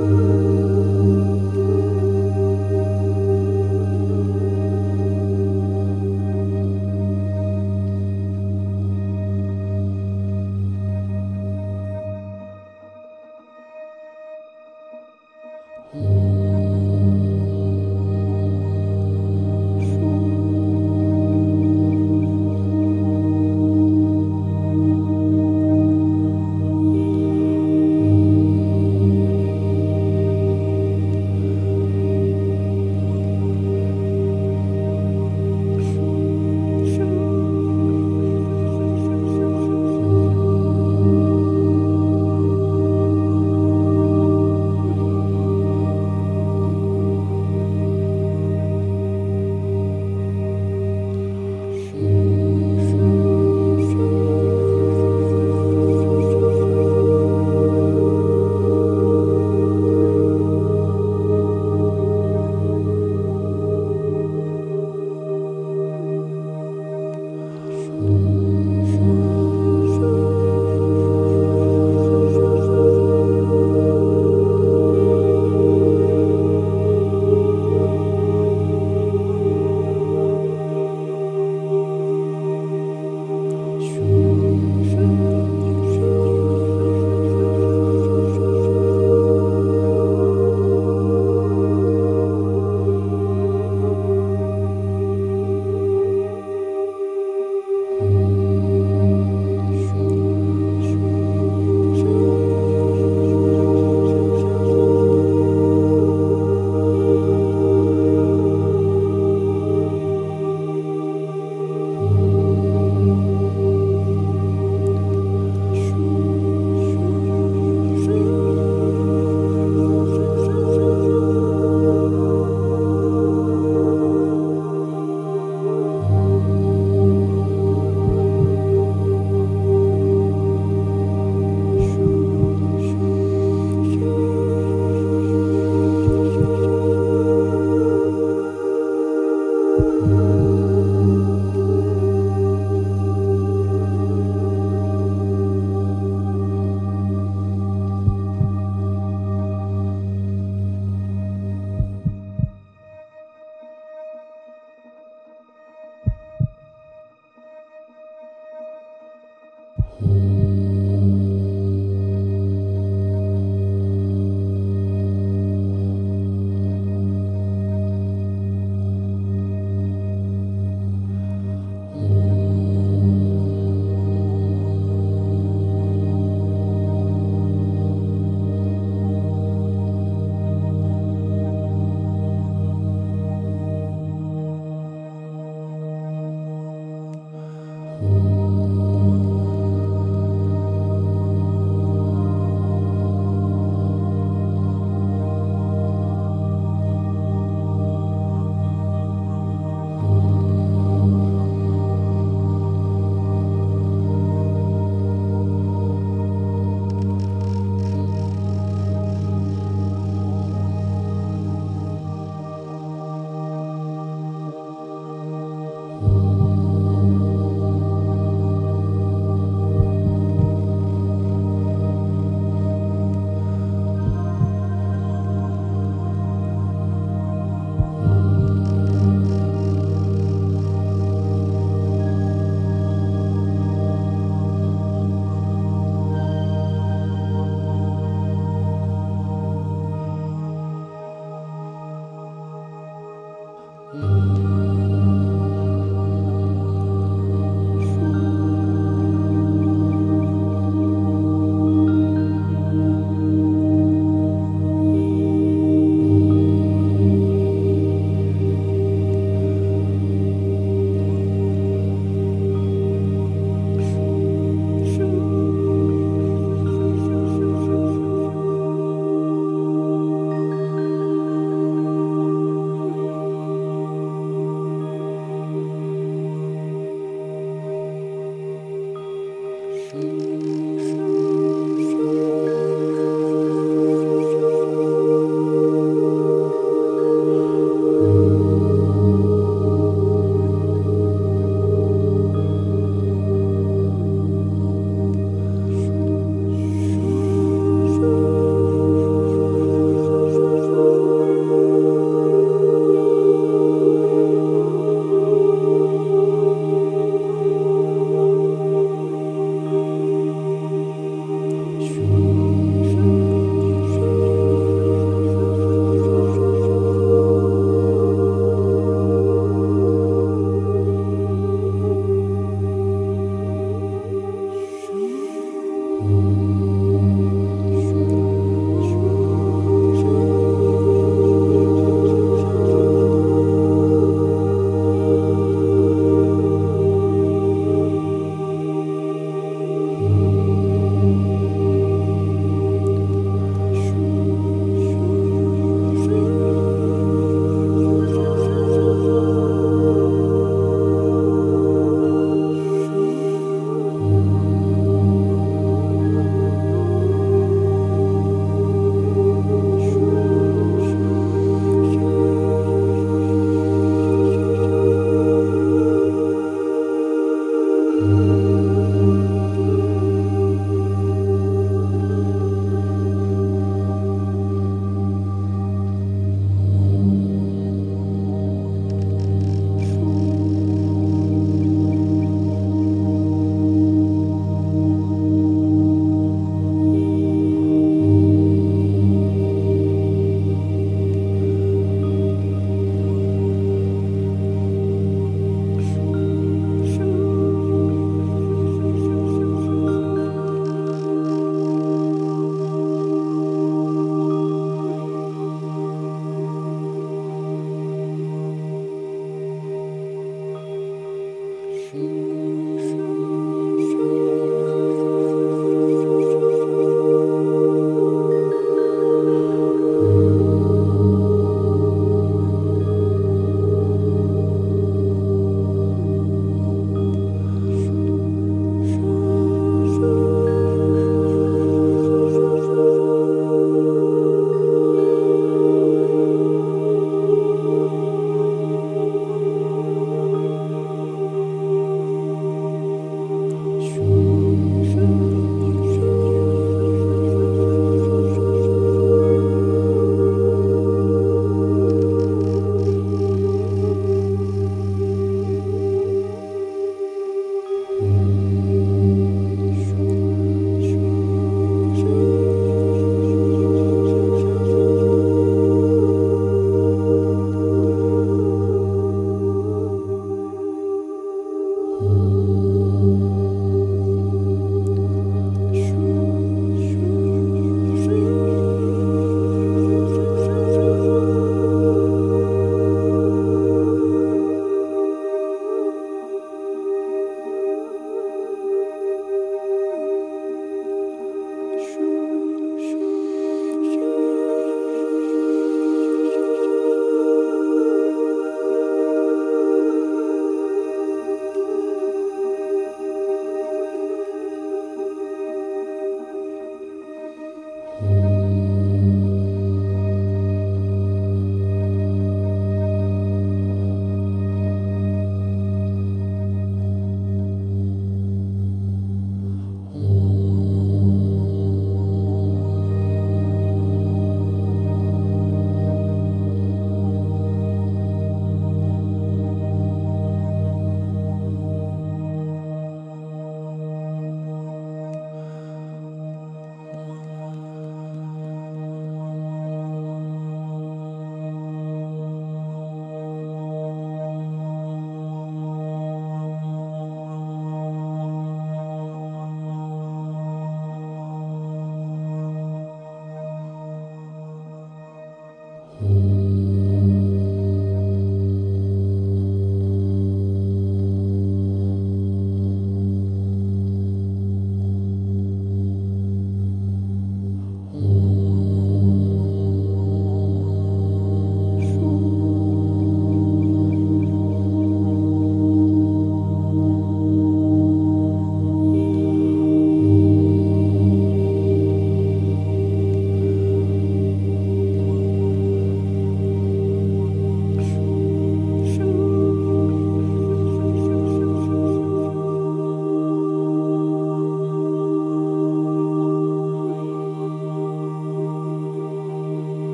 you.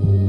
Mm. you.